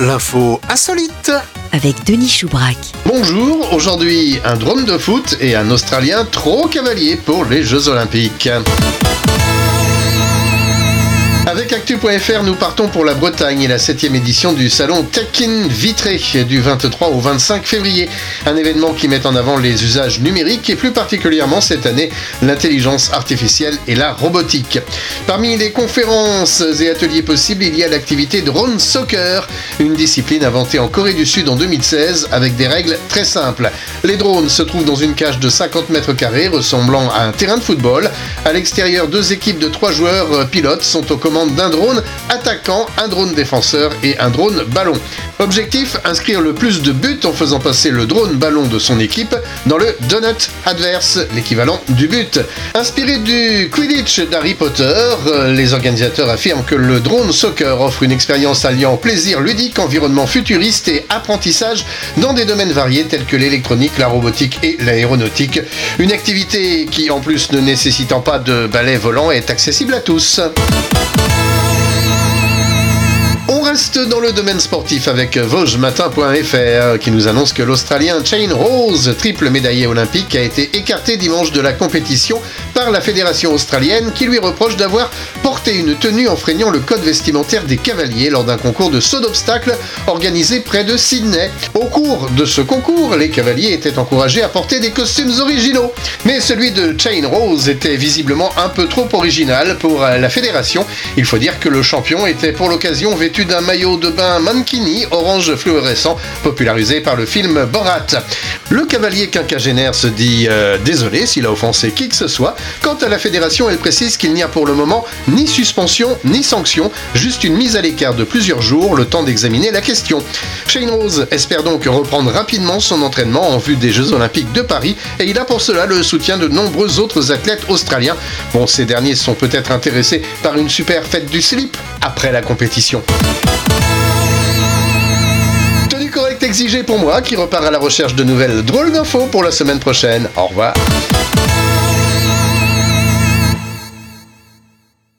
l'info insolite. avec Denis Choubrac. Bonjour, aujourd'hui un drone de foot et un Australien trop cavalier pour les Jeux Olympiques. Avec Actu.fr, nous partons pour la Bretagne et la 7 édition du salon Tekin Vitré du 23 au 25 février. Un événement qui met en avant les usages numériques et plus particulièrement cette année l'intelligence artificielle et la robotique. Parmi les conférences et ateliers possibles, il y a l'activité Drone Soccer, une discipline inventée en Corée du Sud en 2016 avec des règles très simples. Les drones se trouvent dans une cage de 50 mètres carrés ressemblant à un terrain de football. À l'extérieur, deux équipes de trois joueurs pilotes sont aux d'un drone attaquant, un drone défenseur et un drone ballon. Objectif inscrire le plus de buts en faisant passer le drone ballon de son équipe dans le donut adverse, l'équivalent du but. Inspiré du Quidditch d'Harry Potter, euh, les organisateurs affirment que le drone soccer offre une expérience alliant plaisir ludique, environnement futuriste et apprentissage dans des domaines variés tels que l'électronique, la robotique et l'aéronautique. Une activité qui, en plus ne nécessitant pas de balai volant, est accessible à tous. On reste dans le domaine sportif avec VosgesMatin.fr qui nous annonce que l'Australien Shane Rose, triple médaillé olympique, a été écarté dimanche de la compétition par la fédération australienne qui lui reproche d'avoir porté une tenue enfreignant le code vestimentaire des cavaliers lors d'un concours de saut d'obstacles organisé près de Sydney. Au cours de ce concours, les cavaliers étaient encouragés à porter des costumes originaux, mais celui de Shane Rose était visiblement un peu trop original pour la fédération. Il faut dire que le champion était pour l'occasion vêtu d'un maillot de bain mankini orange fluorescent popularisé par le film Borat. Le cavalier quinquagénaire se dit euh, désolé s'il a offensé qui que ce soit. Quant à la fédération, elle précise qu'il n'y a pour le moment ni suspension ni sanction, juste une mise à l'écart de plusieurs jours, le temps d'examiner la question. Shane Rose espère donc reprendre rapidement son entraînement en vue des Jeux Olympiques de Paris et il a pour cela le soutien de nombreux autres athlètes australiens. Bon, ces derniers sont peut-être intéressés par une super fête du slip après la compétition. Tenue correcte exigée pour moi qui repart à la recherche de nouvelles drôles d'infos pour la semaine prochaine. Au revoir.